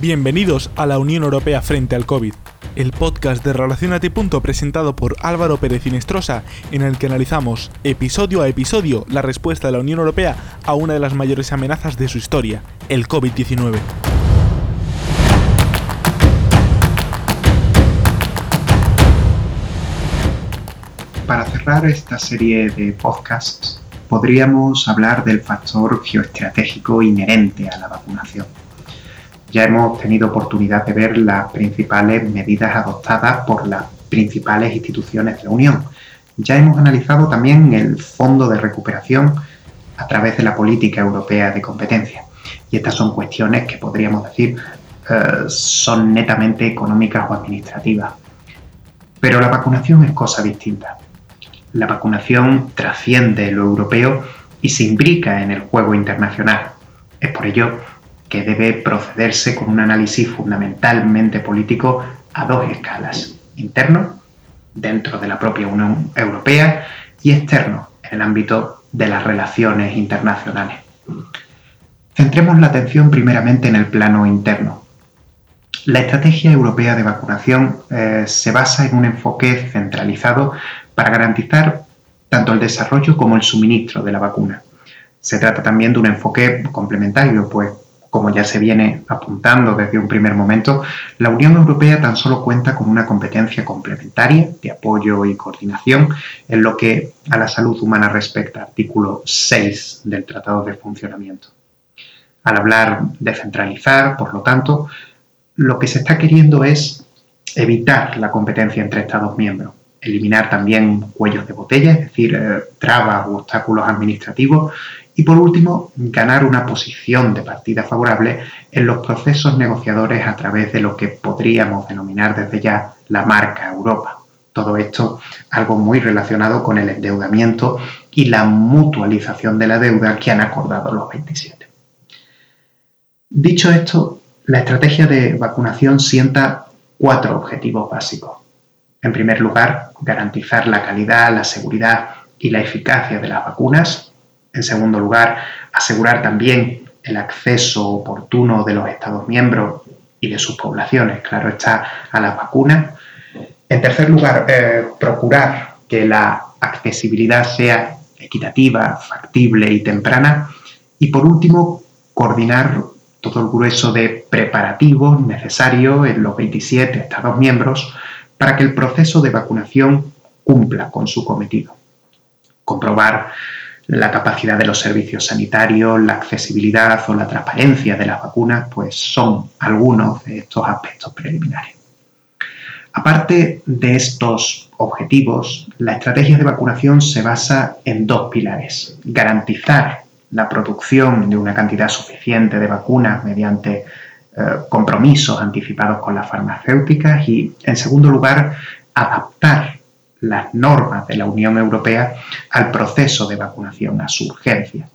Bienvenidos a la Unión Europea frente al COVID, el podcast de Relacionate. presentado por Álvaro Pérez Inestrosa, en el que analizamos episodio a episodio la respuesta de la Unión Europea a una de las mayores amenazas de su historia, el COVID-19. Para cerrar esta serie de podcasts, podríamos hablar del factor geoestratégico inherente a la vacunación ya hemos tenido oportunidad de ver las principales medidas adoptadas por las principales instituciones de la Unión. Ya hemos analizado también el fondo de recuperación a través de la política europea de competencia. Y estas son cuestiones que podríamos decir eh, son netamente económicas o administrativas. Pero la vacunación es cosa distinta. La vacunación trasciende lo europeo y se imbrica en el juego internacional. Es por ello que debe procederse con un análisis fundamentalmente político a dos escalas, interno, dentro de la propia Unión Europea, y externo, en el ámbito de las relaciones internacionales. Centremos la atención primeramente en el plano interno. La estrategia europea de vacunación eh, se basa en un enfoque centralizado para garantizar tanto el desarrollo como el suministro de la vacuna. Se trata también de un enfoque complementario, pues como ya se viene apuntando desde un primer momento, la Unión Europea tan solo cuenta con una competencia complementaria de apoyo y coordinación en lo que a la salud humana respecta, artículo 6 del Tratado de Funcionamiento. Al hablar de centralizar, por lo tanto, lo que se está queriendo es evitar la competencia entre Estados miembros, eliminar también cuellos de botella, es decir, eh, trabas u obstáculos administrativos y por último, ganar una posición de partida favorable en los procesos negociadores a través de lo que podríamos denominar desde ya la marca Europa. Todo esto algo muy relacionado con el endeudamiento y la mutualización de la deuda que han acordado los 27. Dicho esto, la estrategia de vacunación sienta cuatro objetivos básicos. En primer lugar, garantizar la calidad, la seguridad y la eficacia de las vacunas en segundo lugar, asegurar también el acceso oportuno de los Estados miembros y de sus poblaciones, claro está, a las vacunas. En tercer lugar, eh, procurar que la accesibilidad sea equitativa, factible y temprana. Y por último, coordinar todo el grueso de preparativos necesarios en los 27 Estados miembros para que el proceso de vacunación cumpla con su cometido. Comprobar la capacidad de los servicios sanitarios, la accesibilidad o la transparencia de las vacunas, pues son algunos de estos aspectos preliminares. Aparte de estos objetivos, la estrategia de vacunación se basa en dos pilares. Garantizar la producción de una cantidad suficiente de vacunas mediante eh, compromisos anticipados con las farmacéuticas y, en segundo lugar, adaptar las normas de la Unión Europea al proceso de vacunación, a su urgencia.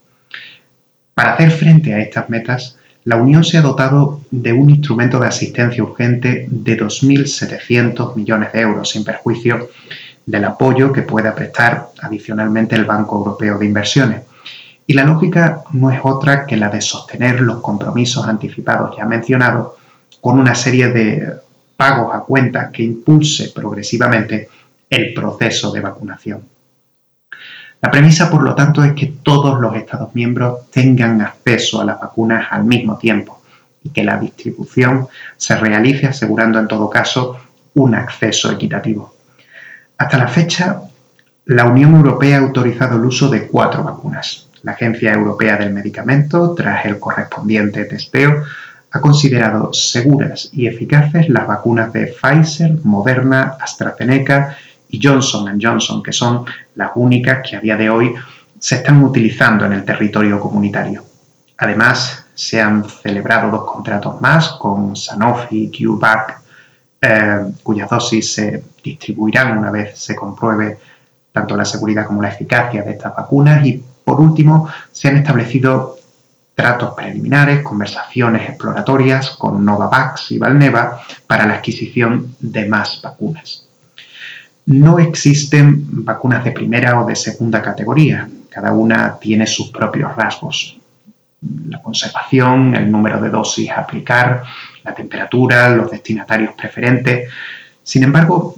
Para hacer frente a estas metas, la Unión se ha dotado de un instrumento de asistencia urgente de 2.700 millones de euros, sin perjuicio del apoyo que pueda prestar adicionalmente el Banco Europeo de Inversiones. Y la lógica no es otra que la de sostener los compromisos anticipados ya mencionados con una serie de pagos a cuenta que impulse progresivamente el proceso de vacunación. La premisa, por lo tanto, es que todos los Estados miembros tengan acceso a las vacunas al mismo tiempo y que la distribución se realice asegurando en todo caso un acceso equitativo. Hasta la fecha, la Unión Europea ha autorizado el uso de cuatro vacunas. La Agencia Europea del Medicamento, tras el correspondiente testeo, ha considerado seguras y eficaces las vacunas de Pfizer, Moderna, AstraZeneca y Johnson Johnson, que son las únicas que a día de hoy se están utilizando en el territorio comunitario. Además, se han celebrado dos contratos más con Sanofi y CureVac, eh, cuyas dosis se distribuirán una vez se compruebe tanto la seguridad como la eficacia de estas vacunas. Y por último, se han establecido tratos preliminares, conversaciones exploratorias con Novavax y Valneva para la adquisición de más vacunas. No existen vacunas de primera o de segunda categoría, cada una tiene sus propios rasgos. la conservación, el número de dosis a aplicar, la temperatura, los destinatarios preferentes. Sin embargo,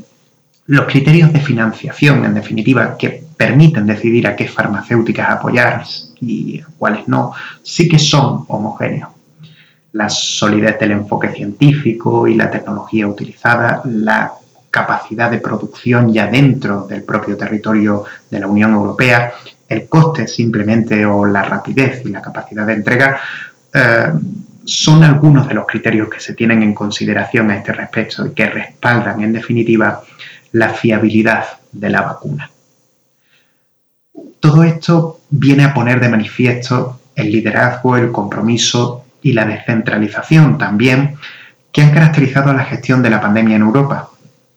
los criterios de financiación, en definitiva, que permiten decidir a qué farmacéuticas apoyar y a cuáles no, sí que son homogéneos. La solidez del enfoque científico y la tecnología utilizada, la capacidad de producción ya dentro del propio territorio de la Unión Europea, el coste simplemente o la rapidez y la capacidad de entrega, eh, son algunos de los criterios que se tienen en consideración a este respecto y que respaldan, en definitiva, la fiabilidad de la vacuna. Todo esto viene a poner de manifiesto el liderazgo, el compromiso y la descentralización también que han caracterizado la gestión de la pandemia en Europa.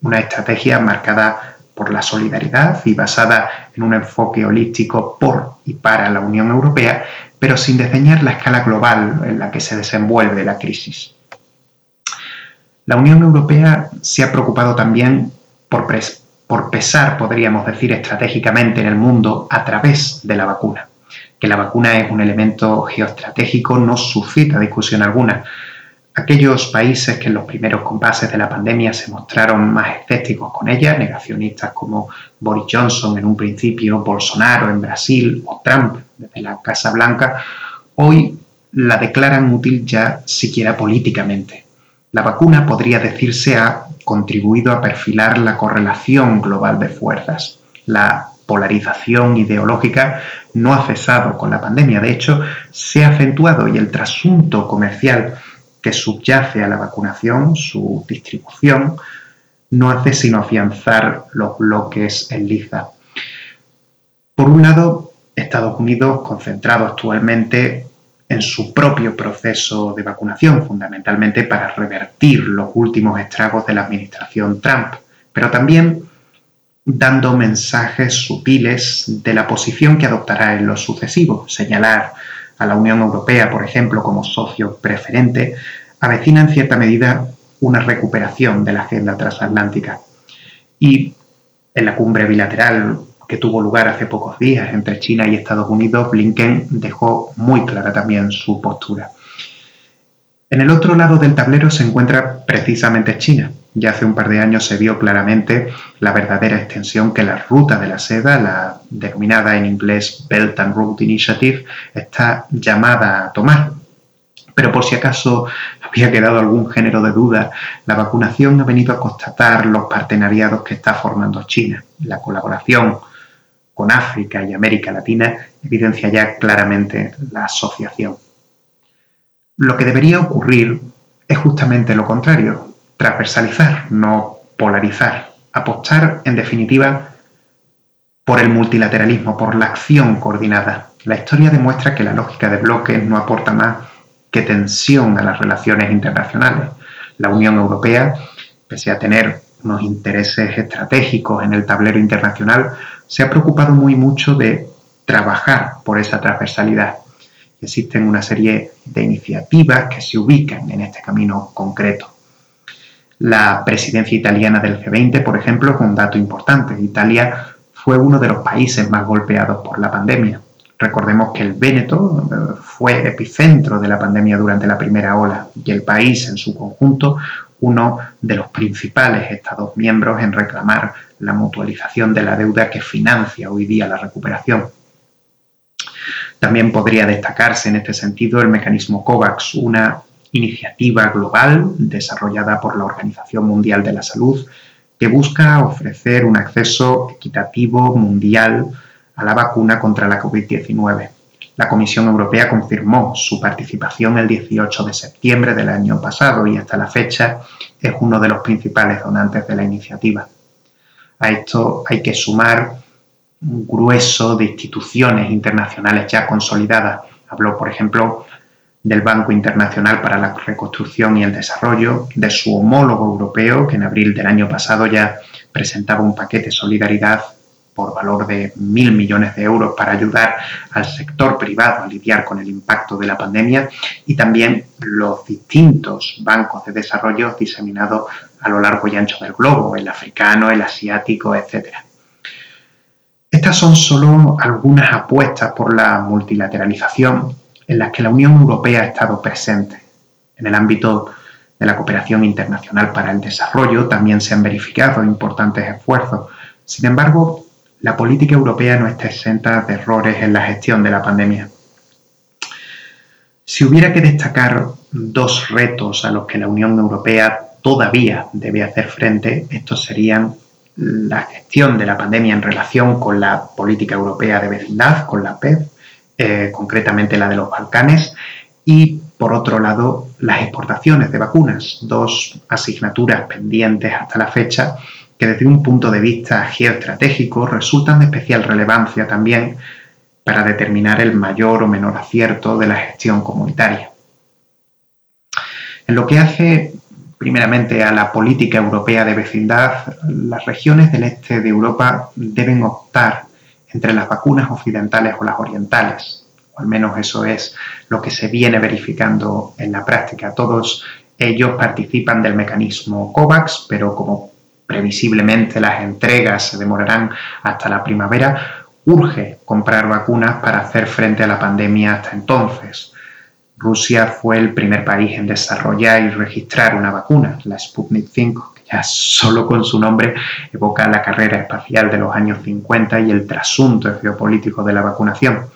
Una estrategia marcada por la solidaridad y basada en un enfoque holístico por y para la Unión Europea, pero sin diseñar la escala global en la que se desenvuelve la crisis. La Unión Europea se ha preocupado también por, por pesar, podríamos decir, estratégicamente en el mundo a través de la vacuna. Que la vacuna es un elemento geoestratégico no suscita discusión alguna. Aquellos países que en los primeros compases de la pandemia se mostraron más escépticos con ella, negacionistas como Boris Johnson en un principio, Bolsonaro en Brasil o Trump desde la Casa Blanca, hoy la declaran útil ya siquiera políticamente. La vacuna podría decirse ha contribuido a perfilar la correlación global de fuerzas. La polarización ideológica no ha cesado con la pandemia, de hecho, se ha acentuado y el trasunto comercial subyace a la vacunación, su distribución, no hace sino afianzar los bloques en liza. Por un lado, Estados Unidos, concentrado actualmente en su propio proceso de vacunación, fundamentalmente para revertir los últimos estragos de la administración Trump, pero también dando mensajes sutiles de la posición que adoptará en lo sucesivo, señalar a la Unión Europea, por ejemplo, como socio preferente, avecina en cierta medida una recuperación de la agenda transatlántica. Y en la cumbre bilateral que tuvo lugar hace pocos días entre China y Estados Unidos, Blinken dejó muy clara también su postura. En el otro lado del tablero se encuentra precisamente China. Ya hace un par de años se vio claramente la verdadera extensión que la ruta de la seda, la denominada en inglés Belt and Road Initiative, está llamada a tomar. Pero por si acaso había quedado algún género de duda, la vacunación ha venido a constatar los partenariados que está formando China. La colaboración con África y América Latina evidencia ya claramente la asociación. Lo que debería ocurrir es justamente lo contrario, transversalizar, no polarizar, apostar en definitiva por el multilateralismo, por la acción coordinada. La historia demuestra que la lógica de bloques no aporta más que tensión a las relaciones internacionales. La Unión Europea, pese a tener unos intereses estratégicos en el tablero internacional, se ha preocupado muy mucho de trabajar por esa transversalidad. Existen una serie de iniciativas que se ubican en este camino concreto. La presidencia italiana del G20, por ejemplo, es un dato importante. Italia fue uno de los países más golpeados por la pandemia. Recordemos que el Véneto eh, fue epicentro de la pandemia durante la primera ola y el país en su conjunto uno de los principales Estados miembros en reclamar la mutualización de la deuda que financia hoy día la recuperación. También podría destacarse en este sentido el mecanismo COVAX, una iniciativa global desarrollada por la Organización Mundial de la Salud que busca ofrecer un acceso equitativo mundial a la vacuna contra la COVID-19. La Comisión Europea confirmó su participación el 18 de septiembre del año pasado y hasta la fecha es uno de los principales donantes de la iniciativa. A esto hay que sumar un grueso de instituciones internacionales ya consolidadas. Habló, por ejemplo, del Banco Internacional para la Reconstrucción y el Desarrollo, de su homólogo europeo, que en abril del año pasado ya presentaba un paquete de solidaridad por valor de mil millones de euros para ayudar al sector privado a lidiar con el impacto de la pandemia y también los distintos bancos de desarrollo diseminados a lo largo y ancho del globo, el africano, el asiático, etc. Estas son solo algunas apuestas por la multilateralización. en las que la Unión Europea ha estado presente. En el ámbito de la cooperación internacional para el desarrollo también se han verificado importantes esfuerzos. Sin embargo, la política europea no está exenta de errores en la gestión de la pandemia. Si hubiera que destacar dos retos a los que la Unión Europea todavía debe hacer frente, estos serían la gestión de la pandemia en relación con la política europea de vecindad, con la PEV, eh, concretamente la de los Balcanes, y por otro lado las exportaciones de vacunas, dos asignaturas pendientes hasta la fecha que desde un punto de vista geoestratégico resultan de especial relevancia también para determinar el mayor o menor acierto de la gestión comunitaria. En lo que hace primeramente a la política europea de vecindad, las regiones del este de Europa deben optar entre las vacunas occidentales o las orientales. O al menos eso es lo que se viene verificando en la práctica. Todos ellos participan del mecanismo COVAX, pero como previsiblemente las entregas se demorarán hasta la primavera, urge comprar vacunas para hacer frente a la pandemia hasta entonces. Rusia fue el primer país en desarrollar y registrar una vacuna, la Sputnik 5, que ya solo con su nombre evoca la carrera espacial de los años 50 y el trasunto geopolítico de la vacunación.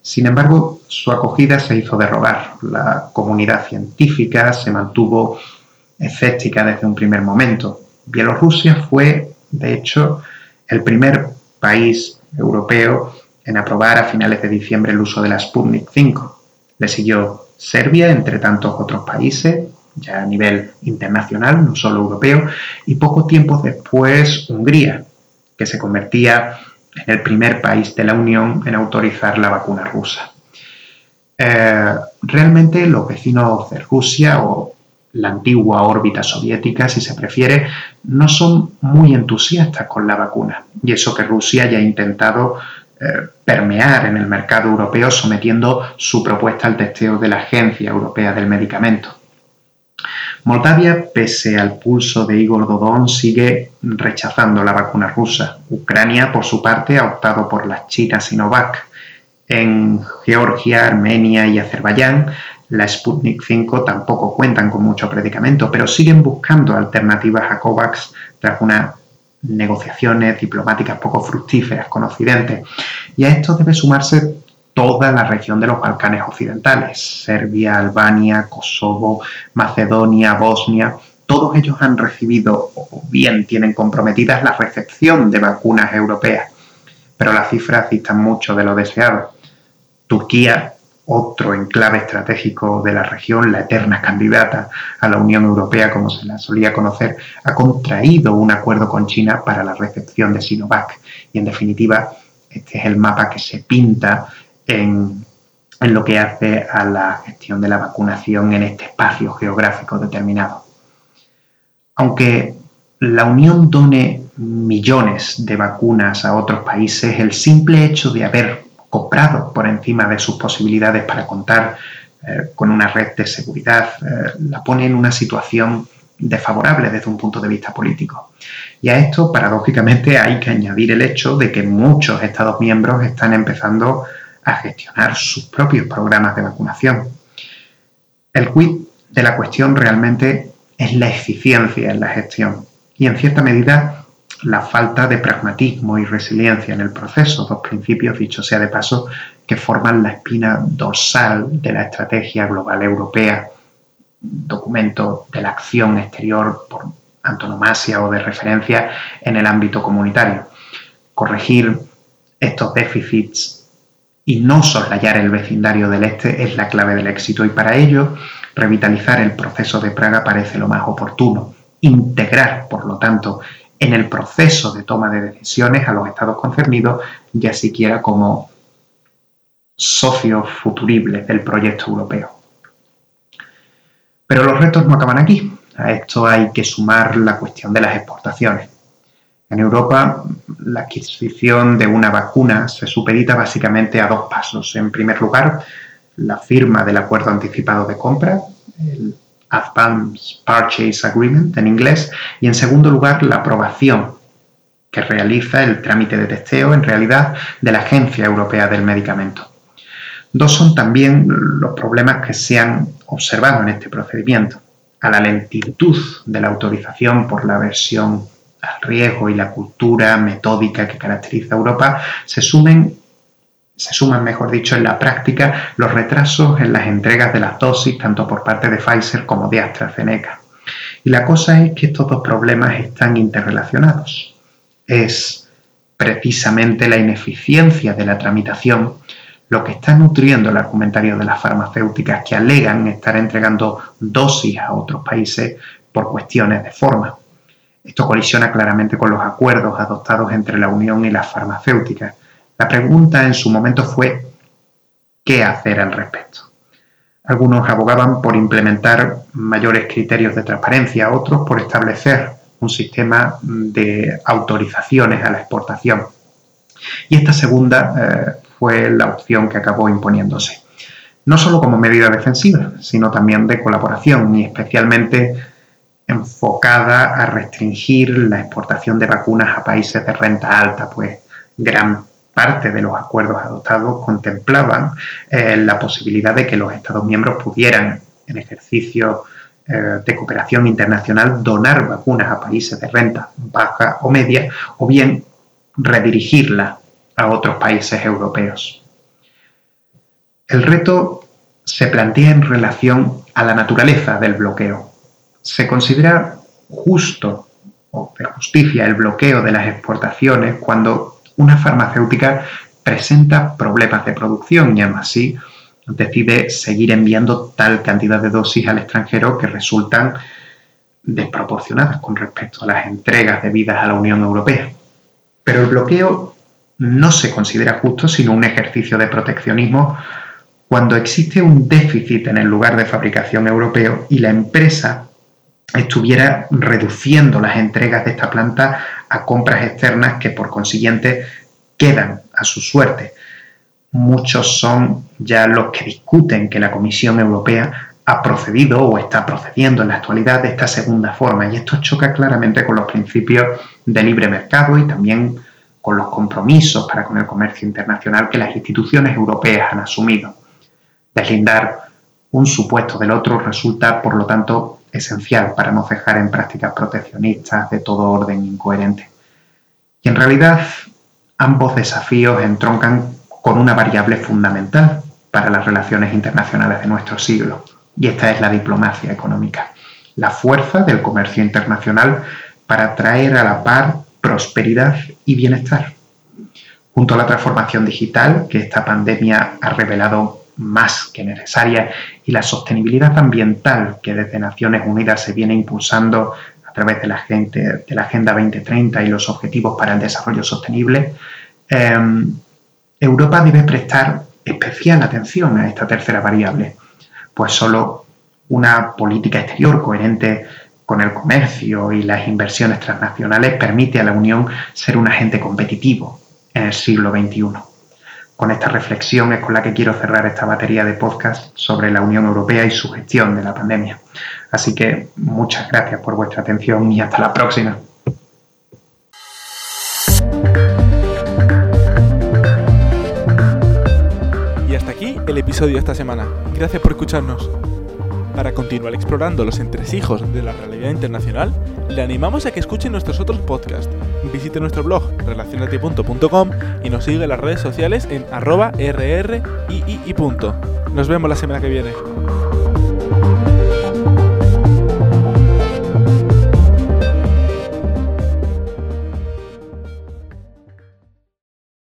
Sin embargo, su acogida se hizo de. La comunidad científica se mantuvo escéptica desde un primer momento. Bielorrusia fue, de hecho, el primer país europeo en aprobar a finales de diciembre el uso de la Sputnik 5. Le siguió Serbia, entre tantos otros países, ya a nivel internacional, no solo europeo, y poco tiempo después Hungría, que se convertía en el primer país de la Unión en autorizar la vacuna rusa. Eh, realmente los vecinos de Rusia o la antigua órbita soviética, si se prefiere, no son muy entusiastas con la vacuna. Y eso que Rusia ya ha intentado eh, permear en el mercado europeo sometiendo su propuesta al testeo de la Agencia Europea del Medicamento. Moldavia, pese al pulso de Igor Dodon, sigue rechazando la vacuna rusa. Ucrania, por su parte, ha optado por la china Sinovac. En Georgia, Armenia y Azerbaiyán, la Sputnik 5 tampoco cuentan con mucho predicamento, pero siguen buscando alternativas a COVAX tras una negociaciones diplomáticas poco fructíferas con Occidente. Y a esto debe sumarse toda la región de los Balcanes occidentales, Serbia, Albania, Kosovo, Macedonia, Bosnia. Todos ellos han recibido o bien tienen comprometidas la recepción de vacunas europeas, pero las cifras distan mucho de lo deseado. Turquía otro enclave estratégico de la región, la eterna candidata a la Unión Europea, como se la solía conocer, ha contraído un acuerdo con China para la recepción de Sinovac. Y en definitiva, este es el mapa que se pinta en, lo que hace a la gestión de la vacunación en este espacio geográfico determinado. Aunque la Unión done millones de vacunas a otros países, el simple hecho de haber comprado por encima de sus posibilidades para contar eh, con una red de seguridad, eh, la pone en una situación desfavorable desde un punto de vista político. Y a esto, paradójicamente, hay que añadir el hecho de que muchos Estados miembros están empezando a gestionar sus propios programas de vacunación. El quid de la cuestión realmente es la eficiencia en la gestión y, en cierta medida, la falta de pragmatismo y resiliencia en el proceso, dos principios, dicho sea de paso, que forman la espina dorsal de la estrategia global europea, documento de la acción exterior por antonomasia o de referencia en el ámbito comunitario. Corregir estos déficits y no soslayar el vecindario del este es la clave del éxito y para ello revitalizar el proceso de Praga parece lo más oportuno. Integrar, por lo tanto, en el proceso de toma de decisiones a los estados concernidos, ya siquiera como socios futuribles del proyecto europeo. Pero los retos no acaban aquí. A esto hay que sumar la cuestión de las exportaciones. En Europa, la adquisición de una vacuna se supedita básicamente a dos pasos. En primer lugar, la firma del acuerdo anticipado de compra, Advance Purchase Agreement en inglés, y en segundo lugar la aprobación que realiza el trámite de testeo en realidad de la Agencia Europea del Medicamento. Dos son también los problemas que se han observado en este procedimiento. A la lentitud de la autorización por la versión al riesgo y la cultura metódica que caracteriza a Europa se sumen se suman, mejor dicho, en la práctica los retrasos en las entregas de las dosis tanto por parte de Pfizer como de AstraZeneca. Y la cosa es que estos dos problemas están interrelacionados. Es precisamente la ineficiencia de la tramitación lo que está nutriendo el argumentario de las farmacéuticas que alegan estar entregando dosis a otros países por cuestiones de forma. Esto colisiona claramente con los acuerdos adoptados entre la Unión y las farmacéuticas. La pregunta en su momento fue ¿qué hacer al respecto? Algunos abogaban por implementar mayores criterios de transparencia, otros por establecer un sistema de autorizaciones a la exportación. Y esta segunda eh, fue la opción que acabó imponiéndose. No solo como medida defensiva, sino también de colaboración y especialmente enfocada a restringir la exportación de vacunas a países de renta alta, pues gran parte de los acuerdos adoptados contemplaban eh, la posibilidad de que los Estados miembros pudieran, en ejercicio eh, de cooperación internacional, donar vacunas a países de renta baja o media, o bien redirigirlas a otros países europeos. El reto se plantea en relación a la naturaleza del bloqueo. Se considera justo o de justicia el bloqueo de las exportaciones cuando una farmacéutica presenta problemas de producción y aún así decide seguir enviando tal cantidad de dosis al extranjero que resultan desproporcionadas con respecto a las entregas debidas a la Unión Europea. Pero el bloqueo no se considera justo, sino un ejercicio de proteccionismo cuando existe un déficit en el lugar de fabricación europeo y la empresa estuviera reduciendo las entregas de esta planta a compras externas que por consiguiente quedan a su suerte. Muchos son ya los que discuten que la Comisión Europea ha procedido o está procediendo en la actualidad de esta segunda forma y esto choca claramente con los principios de libre mercado y también con los compromisos para con el comercio internacional que las instituciones europeas han asumido. Deslindar un supuesto del otro resulta, por lo tanto, esencial para no cejar en prácticas proteccionistas de todo orden incoherente. Y en realidad, ambos desafíos entroncan con una variable fundamental para las relaciones internacionales de nuestro siglo, y esta es la diplomacia económica, la fuerza del comercio internacional para traer a la par prosperidad y bienestar. Junto a la transformación digital que esta pandemia ha revelado más que necesaria y la sostenibilidad ambiental que desde Naciones Unidas se viene impulsando a través de la, gente, de la Agenda 2030 y los Objetivos para el Desarrollo Sostenible, em, Europa debe prestar especial atención a esta tercera variable, pues solo una política exterior coherente con el comercio y las inversiones transnacionales permite a la Unión ser un agente competitivo en el siglo XXI. Con esta reflexión es con la que quiero cerrar esta batería de podcast sobre la Unión Europea y su gestión de la pandemia. Así que muchas gracias por vuestra atención y hasta la próxima. Y hasta aquí el episodio de esta semana. Gracias por escucharnos. Para continuar explorando los entresijos de la realidad internacional, le animamos a que escuche nuestros otros podcasts. Visite nuestro blog relacionati.com y nos sigue en las redes sociales en arroba rrii. Nos vemos la semana que viene.